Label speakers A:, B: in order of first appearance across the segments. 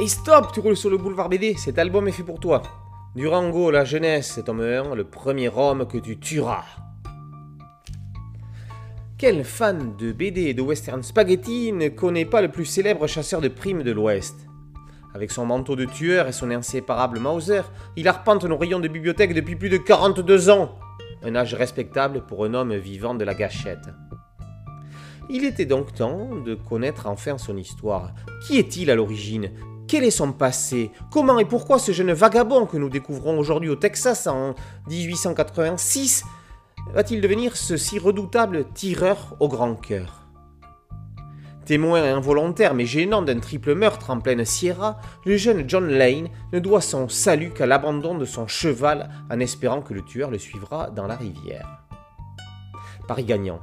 A: Et stop, tu roules sur le boulevard BD, cet album est fait pour toi. Durango, la jeunesse, tome 1, le premier homme que tu tueras. Quel fan de BD et de western spaghetti ne connaît pas le plus célèbre chasseur de primes de l'Ouest? Avec son manteau de tueur et son inséparable Mauser, il arpente nos rayons de bibliothèque depuis plus de 42 ans. Un âge respectable pour un homme vivant de la gâchette. Il était donc temps de connaître enfin son histoire. Qui est-il à l'origine? Quel est son passé? Comment et pourquoi ce jeune vagabond que nous découvrons aujourd'hui au Texas en 1886 va-t-il devenir ce si redoutable tireur au grand cœur? Témoin involontaire mais gênant d'un triple meurtre en pleine Sierra, le jeune John Lane ne doit son salut qu'à l'abandon de son cheval en espérant que le tueur le suivra dans la rivière. Paris gagnant.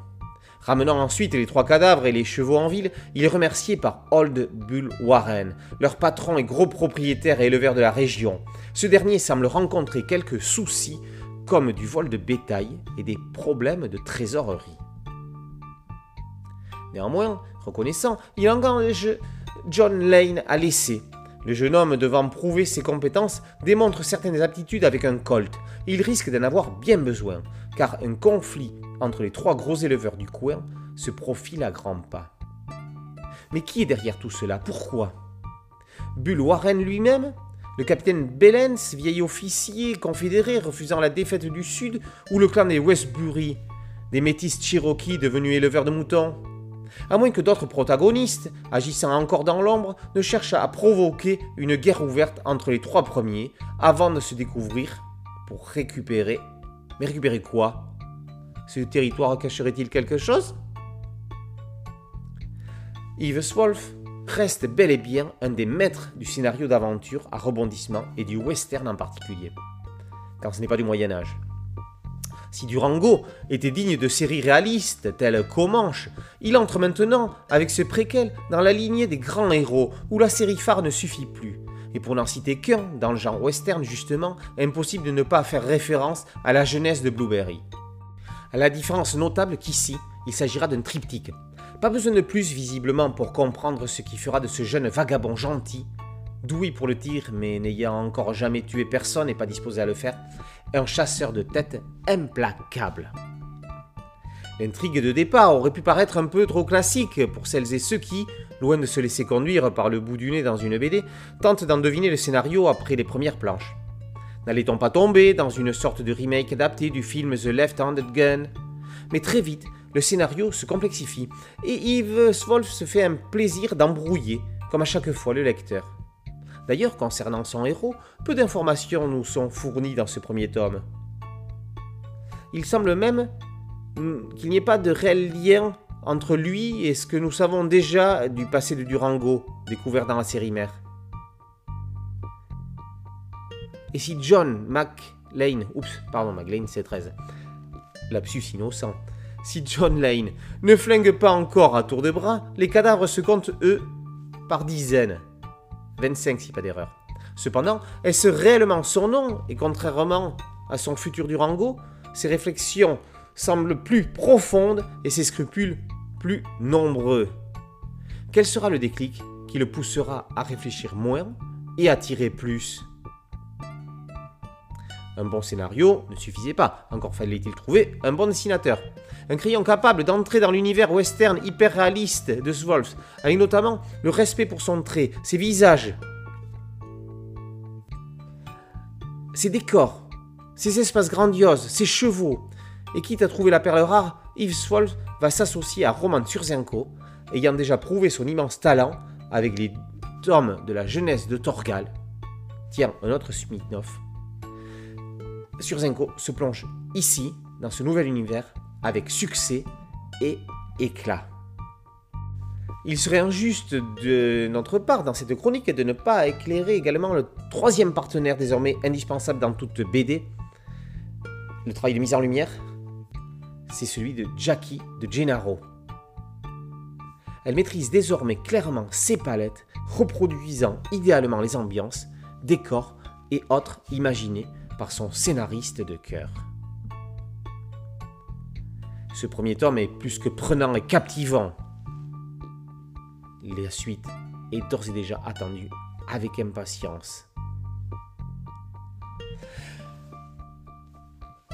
A: Ramenant ensuite les trois cadavres et les chevaux en ville, il est remercié par Old Bull Warren, leur patron et gros propriétaire et éleveur de la région. Ce dernier semble rencontrer quelques soucis comme du vol de bétail et des problèmes de trésorerie. Néanmoins, reconnaissant, il engage John Lane à laisser. Le jeune homme, devant prouver ses compétences, démontre certaines aptitudes avec un colt. Il risque d'en avoir bien besoin, car un conflit entre les trois gros éleveurs du coin se profile à grands pas. Mais qui est derrière tout cela? Pourquoi? Bull Warren lui-même le capitaine Bellens, vieil officier confédéré refusant la défaite du Sud, ou le clan des Westbury, des métis Cherokee devenus éleveurs de moutons? À moins que d'autres protagonistes, agissant encore dans l'ombre, ne cherchent à provoquer une guerre ouverte entre les trois premiers avant de se découvrir pour récupérer. Mais récupérer quoi? Ce territoire cacherait-il quelque chose? Yves Wolf reste bel et bien un des maîtres du scénario d'aventure à rebondissement et du western en particulier, quand ce n'est pas du Moyen Âge. Si Durango était digne de séries réalistes telles Comanche, il entre maintenant, avec ce préquel, dans la lignée des grands héros, où la série phare ne suffit plus. Et pour n'en citer qu'un, dans le genre western justement, impossible de ne pas faire référence à la jeunesse de Blueberry. À la différence notable qu'ici, il s'agira d'un triptyque, pas besoin de plus visiblement pour comprendre ce qui fera de ce jeune vagabond gentil, doué pour le tir mais n'ayant encore jamais tué personne et pas disposé à le faire, un chasseur de tête implacable. L'intrigue de départ aurait pu paraître un peu trop classique pour celles et ceux qui, loin de se laisser conduire par le bout du nez dans une BD, tentent d'en deviner le scénario après les premières planches. N'allait-on pas tomber dans une sorte de remake adapté du film The Left-Handed Gun? Mais très vite, le scénario se complexifie et Yves Wolf se fait un plaisir d'embrouiller, comme à chaque fois, le lecteur. D'ailleurs, concernant son héros, peu d'informations nous sont fournies dans ce premier tome. Il semble même hmm, qu'il n'y ait pas de réel lien entre lui et ce que nous savons déjà du passé de Durango, découvert dans la série mère. Et si John McLean, oups, pardon, McLean c'est 13, lapsus innocent, si John Lane ne flingue pas encore à tour de bras, les cadavres se comptent, eux, par dizaines. 25 si pas d'erreur. Cependant, est-ce réellement son nom Et contrairement à son futur Durango, ses réflexions semblent plus profondes et ses scrupules plus nombreux? Quel sera le déclic qui le poussera à réfléchir moins et à tirer plus? Un bon scénario ne suffisait pas, encore fallait-il trouver un bon dessinateur. Un crayon capable d'entrer dans l'univers western hyper réaliste de Swolf, avec notamment le respect pour son trait, ses visages, ses décors, ses espaces grandioses, ses chevaux. Et quitte à trouver la perle rare, Yves Swolf va s'associer à Roman Surzenko, ayant déjà prouvé son immense talent avec les tomes de la jeunesse de Torgal. Tiens, un autre Smithnov Surzenko se plonge ici, dans ce nouvel univers, avec succès et éclat. Il serait injuste de notre part dans cette chronique de ne pas éclairer également le troisième partenaire désormais indispensable dans toute BD. Le travail de mise en lumière, c'est celui de Jackie de Gennaro. Elle maîtrise désormais clairement ses palettes, reproduisant idéalement les ambiances, décors et autres imaginés par son scénariste de cœur. Ce premier tome est plus que prenant et captivant. La suite est d'ores et déjà attendue avec impatience.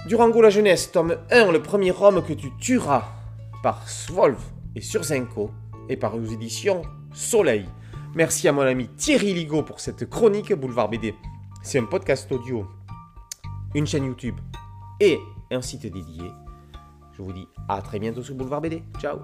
A: Durango la jeunesse, tome 1, le premier homme que tu tueras, par Svolv et Surzenko, et par aux éditions Soleil. Merci à mon ami Thierry Ligo pour cette chronique Boulevard BD. C'est un podcast audio, une chaîne YouTube et un site dédié. Je vous dis à très bientôt sur Boulevard BD. Ciao